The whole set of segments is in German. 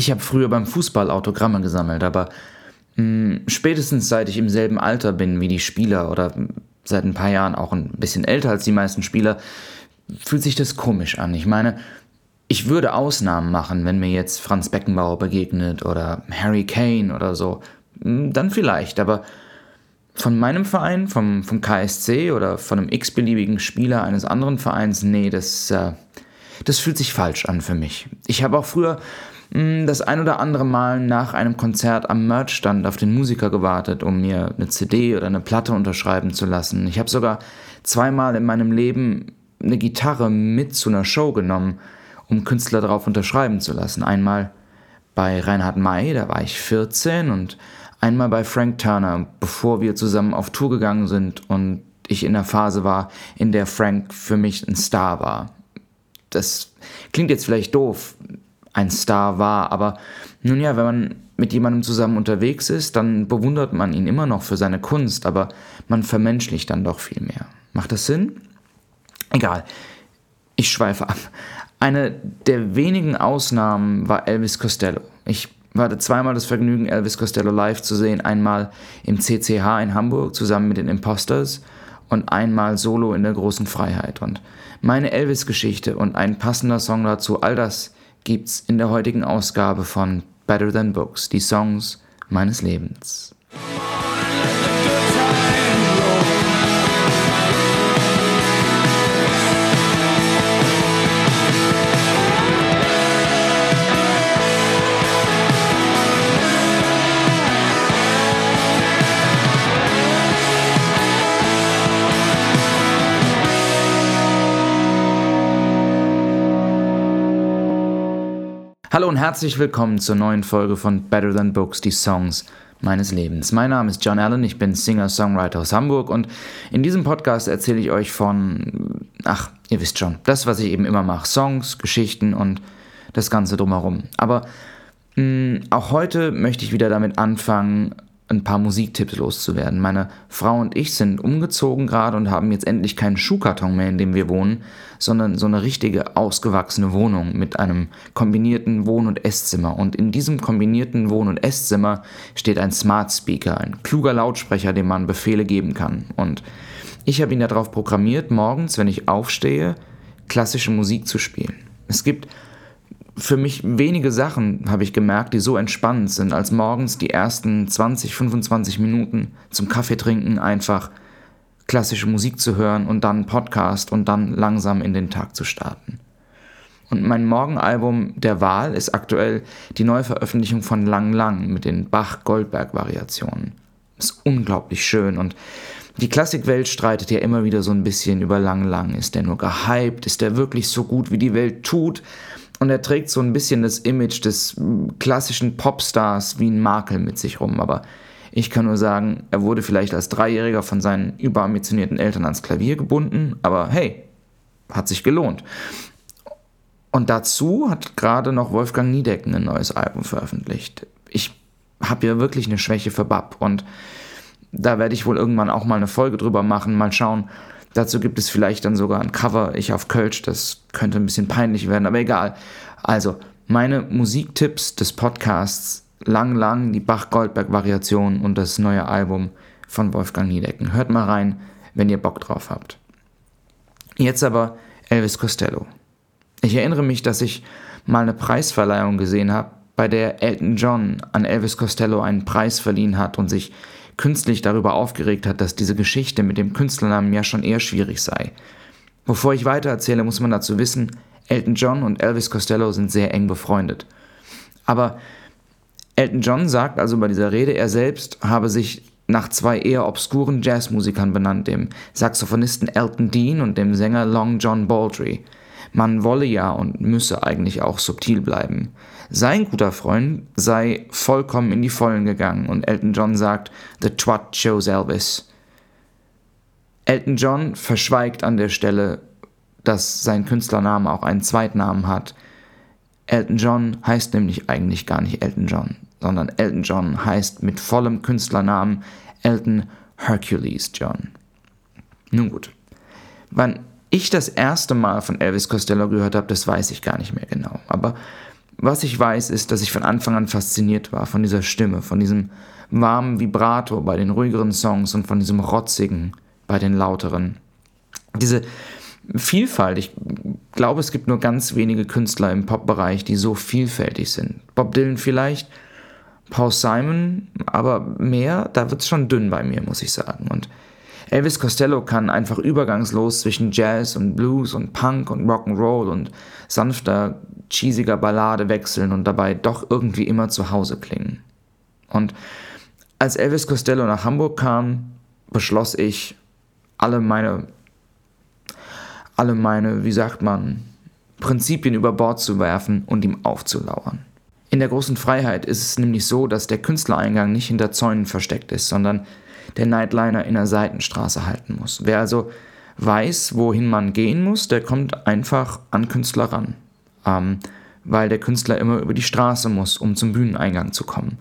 Ich habe früher beim Fußball Autogramme gesammelt, aber mh, hm, spätestens seit ich im selben Alter bin wie die Spieler oder seit ein paar Jahren auch ein bisschen älter als die meisten Spieler, fühlt sich das komisch an. Ich meine, ich würde Ausnahmen machen, wenn mir jetzt Franz Beckenbauer begegnet oder Harry Kane oder so. Hm, dann vielleicht, aber von meinem Verein, vom, vom KSC oder von einem x-beliebigen Spieler eines anderen Vereins, nee, das, äh, das fühlt sich falsch an für mich. Ich habe auch früher das ein oder andere Mal nach einem Konzert am Merchstand auf den Musiker gewartet, um mir eine CD oder eine Platte unterschreiben zu lassen. Ich habe sogar zweimal in meinem Leben eine Gitarre mit zu einer Show genommen, um Künstler darauf unterschreiben zu lassen. Einmal bei Reinhard May, da war ich 14 und einmal bei Frank Turner, bevor wir zusammen auf Tour gegangen sind und ich in der Phase war, in der Frank für mich ein Star war. Das klingt jetzt vielleicht doof, ein Star war, aber nun ja, wenn man mit jemandem zusammen unterwegs ist, dann bewundert man ihn immer noch für seine Kunst, aber man vermenschlicht dann doch viel mehr. Macht das Sinn? Egal. Ich schweife ab. Eine der wenigen Ausnahmen war Elvis Costello. Ich hatte zweimal das Vergnügen, Elvis Costello live zu sehen. Einmal im CCH in Hamburg zusammen mit den Imposters und einmal solo in der großen Freiheit. Und meine Elvis-Geschichte und ein passender Song dazu, all das gibt's in der heutigen Ausgabe von Better Than Books, die Songs meines Lebens. Hallo und herzlich willkommen zur neuen Folge von Better Than Books, die Songs meines Lebens. Mein Name ist John Allen, ich bin Singer-Songwriter aus Hamburg und in diesem Podcast erzähle ich euch von, ach, ihr wisst schon, das, was ich eben immer mache, Songs, Geschichten und das Ganze drumherum. Aber mh, mm, auch heute möchte ich wieder damit anfangen, ein paar Musiktipps loszuwerden. Meine Frau und ich sind umgezogen gerade und haben jetzt endlich keinen Schuhkarton mehr, in dem wir wohnen, sondern so eine richtige ausgewachsene Wohnung mit einem kombinierten Wohn- und Esszimmer. Und in diesem kombinierten Wohn- und Esszimmer steht ein Smart Speaker, ein kluger Lautsprecher, dem man Befehle geben kann. Und ich habe ihn darauf programmiert, morgens, wenn ich aufstehe, klassische Musik zu spielen. Es gibt für mich wenige Sachen, habe ich gemerkt, die so entspannend sind, als morgens die ersten 20, 25 Minuten zum Kaffee trinken einfach klassische Musik zu hören und dann Podcast und dann langsam in den Tag zu starten. Und mein Morgenalbum der Wahl ist aktuell die Neuveröffentlichung von Lang Lang mit den Bach-Goldberg-Variationen. Ist unglaublich schön und die Klassikwelt streitet ja immer wieder so ein bisschen über Lang Lang. Ist der nur gehypt? Ist der wirklich so gut, wie die Welt tut? Und er trägt so ein bisschen das Image des klassischen Popstars wie ein Makel mit sich rum. Aber ich kann nur sagen, er wurde vielleicht als Dreijähriger von seinen überambitionierten Eltern ans Klavier gebunden. Aber hey, hat sich gelohnt. Und dazu hat gerade noch Wolfgang Niedecken ein neues Album veröffentlicht. Ich habe ja wirklich eine Schwäche für Bab und da werde ich wohl irgendwann auch mal eine Folge drüber machen, mal schauen, Dazu gibt es vielleicht dann sogar ein Cover, ich auf Kölsch, das könnte ein bisschen peinlich werden, aber egal. Also, meine Musiktipps des Podcasts Lang Lang, die Bach-Goldberg-Variation und das neue Album von Wolfgang Niedecken. Hört mal rein, wenn ihr Bock drauf habt. Jetzt aber Elvis Costello. Ich erinnere mich, dass ich mal eine Preisverleihung gesehen habe, bei der Elton John an Elvis Costello einen Preis verliehen hat und sich künstlich darüber aufgeregt hat, dass diese Geschichte mit dem Künstlernamen ja schon eher schwierig sei. Bevor ich weiter erzähle, muss man dazu wissen, Elton John und Elvis Costello sind sehr eng befreundet. Aber Elton John sagt also bei dieser Rede, er selbst habe sich nach zwei eher obskuren Jazzmusikern benannt, dem Saxophonisten Elton Dean und dem Sänger Long John Baldry. Man wolle ja und müsse eigentlich auch subtil bleiben. Sein guter Freund sei vollkommen in die Vollen gegangen und Elton John sagt, The Twat chose Elvis. Elton John verschweigt an der Stelle, dass sein Künstlername auch einen Zweitnamen hat. Elton John heißt nämlich eigentlich gar nicht Elton John, sondern Elton John heißt mit vollem Künstlernamen Elton Hercules John. Nun gut. Ich das erste Mal von Elvis Costello gehört habe, das weiß ich gar nicht mehr genau. Aber Was ich weiß, ist, dass ich von Anfang an fasziniert war von dieser Stimme, von diesem warmen Vibrato bei den ruhigeren Songs und von diesem rotzigen bei den lauteren. Diese Vielfalt, ich glaube, es gibt nur ganz wenige Künstler im Pop-Bereich, die so vielfältig sind. Bob Dylan vielleicht, Paul Simon, aber mehr, da wird es schon dünn bei mir, muss ich sagen. Und Elvis Costello kann einfach übergangslos zwischen Jazz und Blues und Punk und Rock'n'Roll und sanfter, cheesiger Ballade wechseln und dabei doch irgendwie immer zu Hause klingen. Und als Elvis Costello nach Hamburg kam, beschloss ich, alle meine, alle meine, wie sagt man, Prinzipien über Bord zu werfen und ihm aufzulauern. In der großen Freiheit ist es nämlich so, dass der Künstlereingang nicht hinter Zäunen versteckt ist, sondern der Nightliner in der Seitenstraße halten muss. Wer also weiß, wohin man gehen muss, der kommt einfach an Künstler ran. Ähm, weil der Künstler immer über die Straße muss, um zum Bühneneingang zu kommen.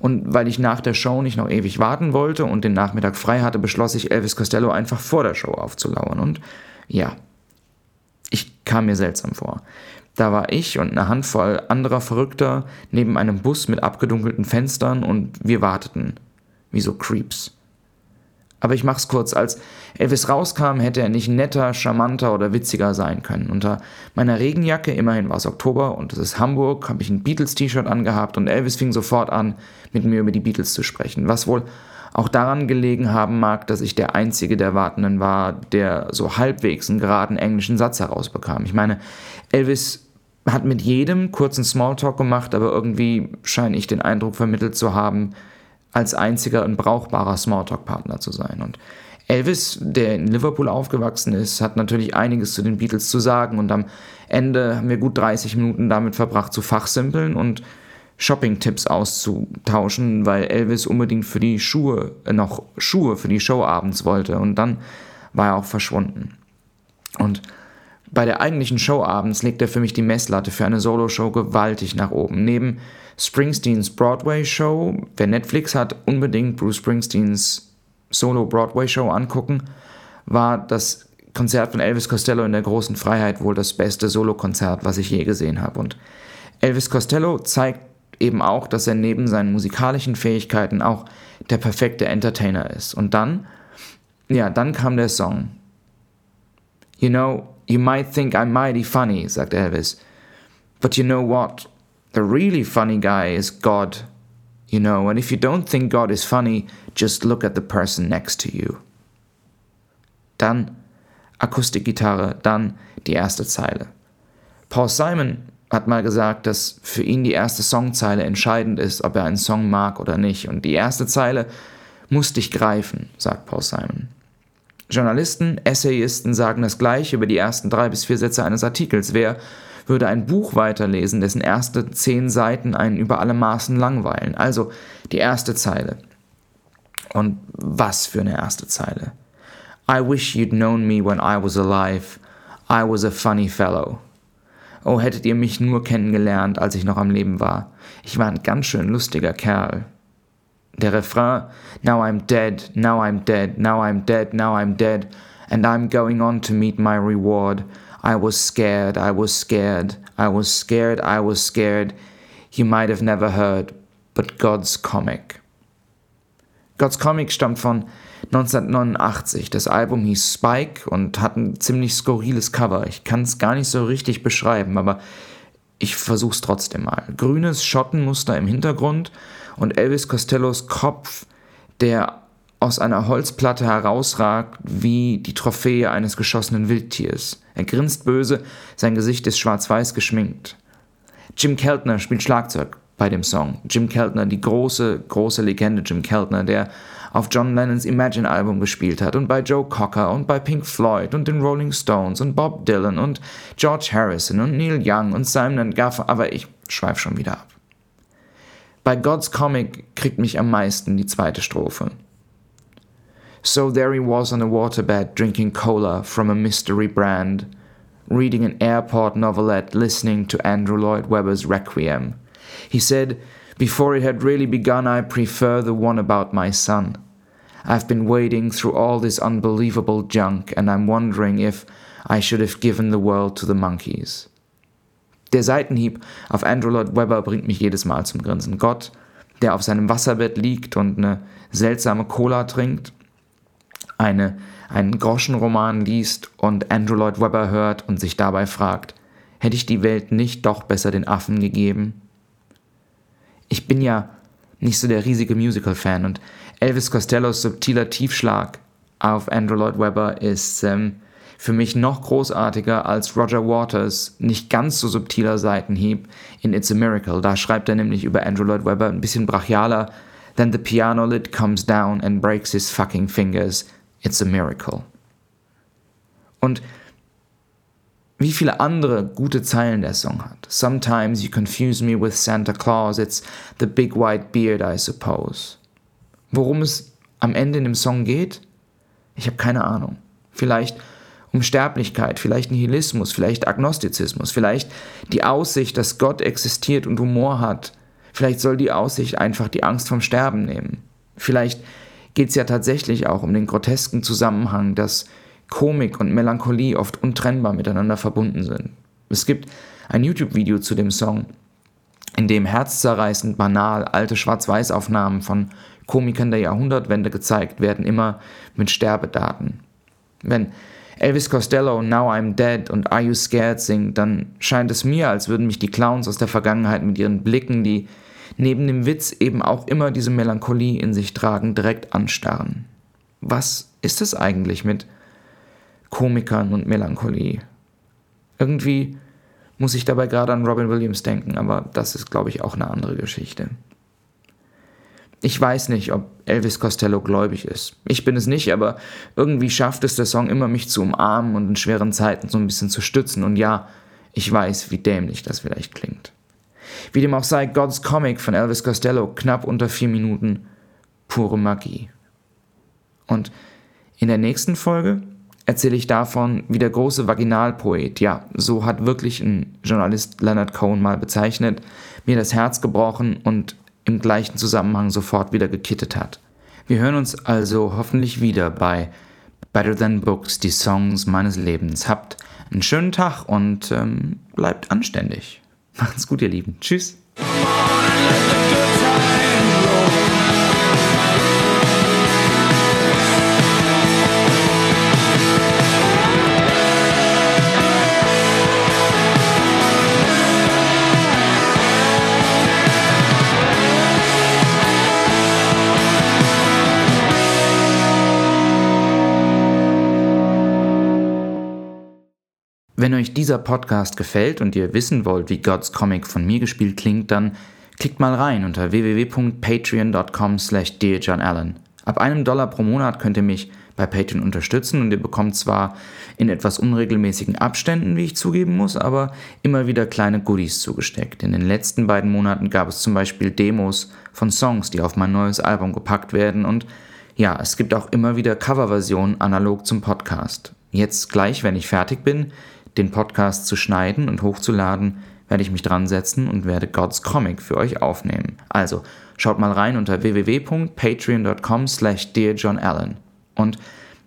Und weil ich nach der Show nicht noch ewig warten wollte und den Nachmittag frei hatte, beschloss ich, Elvis Costello einfach vor der Show aufzulauern. Und ja, ich kam mir seltsam vor. Da war ich und eine Handvoll anderer Verrückter neben einem Bus mit abgedunkelten Fenstern und wir warteten. Wie so Creeps. Aber ich mach's kurz. Als Elvis rauskam, hätte er nicht netter, charmanter oder witziger sein können. Unter meiner Regenjacke, immerhin war es Oktober und es ist Hamburg, habe ich ein Beatles-T-Shirt angehabt und Elvis fing sofort an, mit mir über die Beatles zu sprechen. Was wohl auch daran gelegen haben mag, dass ich der einzige der Wartenden war, der so halbwegs einen geraden englischen Satz herausbekam. Ich meine, Elvis hat mit jedem kurzen Smalltalk gemacht, aber irgendwie scheine ich den Eindruck vermittelt zu haben, als einziger und brauchbarer Smalltalk-Partner zu sein. Und Elvis, der in Liverpool aufgewachsen ist, hat natürlich einiges zu den Beatles zu sagen und am Ende haben wir gut 30 Minuten damit verbracht zu fachsimpeln und Shopping-Tipps auszutauschen, weil Elvis unbedingt für die Schuhe, äh, noch Schuhe für die Show abends wollte und dann war er auch verschwunden. Und bei der eigentlichen Show abends legt er für mich die Messlatte für eine Solo-Show gewaltig nach oben. Neben Springsteens Broadway-Show, wer Netflix hat, unbedingt Bruce Springsteens Solo-Broadway-Show angucken, war das Konzert von Elvis Costello in der großen Freiheit wohl das beste Solo-Konzert, was ich je gesehen habe. Und Elvis Costello zeigt eben auch, dass er neben seinen musikalischen Fähigkeiten auch der perfekte Entertainer ist. Und dann, ja, dann kam der Song. You know, You might think I'm mighty funny, sagt Elvis. But you know what? The really funny guy is God. You know, and if you don't think God is funny, just look at the person next to you. Dann Akustikgitarre, dann die erste Zeile. Paul Simon hat mal gesagt, dass für ihn die erste Songzeile entscheidend ist, ob er einen Song mag oder nicht. Und die erste Zeile muss dich greifen, sagt Paul Simon. Journalisten, Essayisten sagen das gleiche über die ersten drei bis vier Sätze eines Artikels. Wer würde ein Buch weiterlesen, dessen erste zehn Seiten einen über alle Maßen langweilen? Also die erste Zeile. Und was für eine erste Zeile. I wish you'd known me when I was alive. I was a funny fellow. Oh, hättet ihr mich nur kennengelernt, als ich noch am Leben war. Ich war ein ganz schön lustiger Kerl. Der Refrain, Now I'm dead, now I'm dead, now I'm dead, now I'm dead, and I'm going on to meet my reward. I was scared, I was scared, I was scared, I was scared. You might have never heard, but God's Comic. God's Comic stammt von 1989. Das Album hieß Spike und hat ein ziemlich skurriles Cover. Ich kann es gar nicht so richtig beschreiben, aber ich versuch's trotzdem mal. Grünes Schottenmuster im Hintergrund und Elvis Costellos Kopf, der aus einer Holzplatte herausragt wie die Trophäe eines geschossenen Wildtiers. Er grinst böse, sein Gesicht ist schwarz-weiß geschminkt. Jim Keltner spielt Schlagzeug bei dem Song. Jim Keltner, die große, große Legende Jim Keltner, der auf John Lennons Imagine-Album gespielt hat und bei Joe Cocker und bei Pink Floyd und den Rolling Stones und Bob Dylan und George Harrison und Neil Young und Simon Gaffer, aber ich schweife schon wieder ab. Bei God's Comic kriegt mich am meisten die zweite Strophe. So there he was on a waterbed drinking cola from a mystery brand, reading an airport novelette, listening to Andrew Lloyd Webber's Requiem. He said, Before it had really begun, I prefer the one about my son. I've been wading through all this unbelievable junk, and I'm wondering if I should have given the world to the monkeys. Der Seitenhieb auf Andrew Lloyd Webber bringt mich jedes Mal zum Grinsen. Gott, der auf seinem Wasserbett liegt und eine seltsame Cola trinkt, eine, einen Groschenroman liest und Andrew Lloyd Webber hört und sich dabei fragt, hätte ich die Welt nicht doch besser den Affen gegeben? Ich bin ja nicht so der riesige Musical-Fan und Elvis Costellos subtiler Tiefschlag auf Andrew Lloyd Webber ist ähm, für mich noch großartiger als Roger Waters nicht ganz so subtiler Seitenhieb in It's a Miracle. Da schreibt er nämlich über Andrew Lloyd Webber ein bisschen brachialer. Then the piano lid comes down and breaks his fucking fingers. It's a miracle. Und wie viele andere gute Zeilen der Song hat. Sometimes you confuse me with Santa Claus, it's the big white beard, I suppose. Worum es am Ende in dem Song geht? Ich habe keine Ahnung. Vielleicht um Sterblichkeit, vielleicht Nihilismus, vielleicht Agnostizismus, vielleicht die Aussicht, dass Gott existiert und Humor hat. Vielleicht soll die Aussicht einfach die Angst vom Sterben nehmen. Vielleicht geht es ja tatsächlich auch um den grotesken Zusammenhang, dass Komik und Melancholie oft untrennbar miteinander verbunden sind. Es gibt ein YouTube-Video zu dem Song, in dem herzzerreißend banal alte Schwarz-Weiß-Aufnahmen von Komikern der Jahrhundertwende gezeigt werden, immer mit Sterbedaten. Wenn Elvis Costello Now I'm Dead und Are You Scared singt, dann scheint es mir, als würden mich die Clowns aus der Vergangenheit mit ihren Blicken, die neben dem Witz eben auch immer diese Melancholie in sich tragen, direkt anstarren. Was ist es eigentlich mit Komikern und Melancholie. Irgendwie muss ich dabei gerade an Robin Williams denken, aber das ist, glaube ich, auch eine andere Geschichte. Ich weiß nicht, ob Elvis Costello gläubig ist. Ich bin es nicht, aber irgendwie schafft es der Song immer, mich zu umarmen und in schweren Zeiten so ein bisschen zu stützen. Und ja, ich weiß, wie dämlich das vielleicht klingt. Wie dem auch sei, God's Comic von Elvis Costello, knapp unter vier Minuten, pure Magie. Und in der nächsten Folge erzähle ich davon, wie der große Vaginalpoet, ja, so hat wirklich ein Journalist Leonard Cohen mal bezeichnet, mir das Herz gebrochen und im gleichen Zusammenhang sofort wieder gekittet hat. Wir hören uns also hoffentlich wieder bei Better Than Books, die Songs meines Lebens. Habt einen schönen Tag und ähm, bleibt anständig. Macht's gut, ihr Lieben. Tschüss. Wenn euch dieser Podcast gefällt und ihr wissen wollt, wie God's Comic von mir gespielt klingt, dann klickt mal rein unter www.patreon.com slash Allen. Ab einem Dollar pro Monat könnt ihr mich bei Patreon unterstützen und ihr bekommt zwar in etwas unregelmäßigen Abständen, wie ich zugeben muss, aber immer wieder kleine Goodies zugesteckt. In den letzten beiden Monaten gab es zum Beispiel Demos von Songs, die auf mein neues Album gepackt werden und ja, es gibt auch immer wieder Coverversionen analog zum Podcast. Jetzt gleich, wenn ich fertig bin, den Podcast zu schneiden und hochzuladen, werde ich mich dran setzen und werde God's Comic für euch aufnehmen. Also schaut mal rein unter www.patreon.com slash dearjohnallen. Und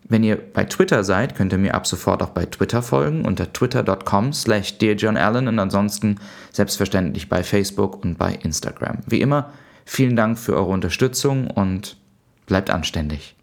wenn ihr bei Twitter seid, könnt ihr mir ab sofort auch bei Twitter folgen unter twitter.com slash dearjohnallen und ansonsten selbstverständlich bei Facebook und bei Instagram. Wie immer, vielen Dank für eure Unterstützung und bleibt anständig.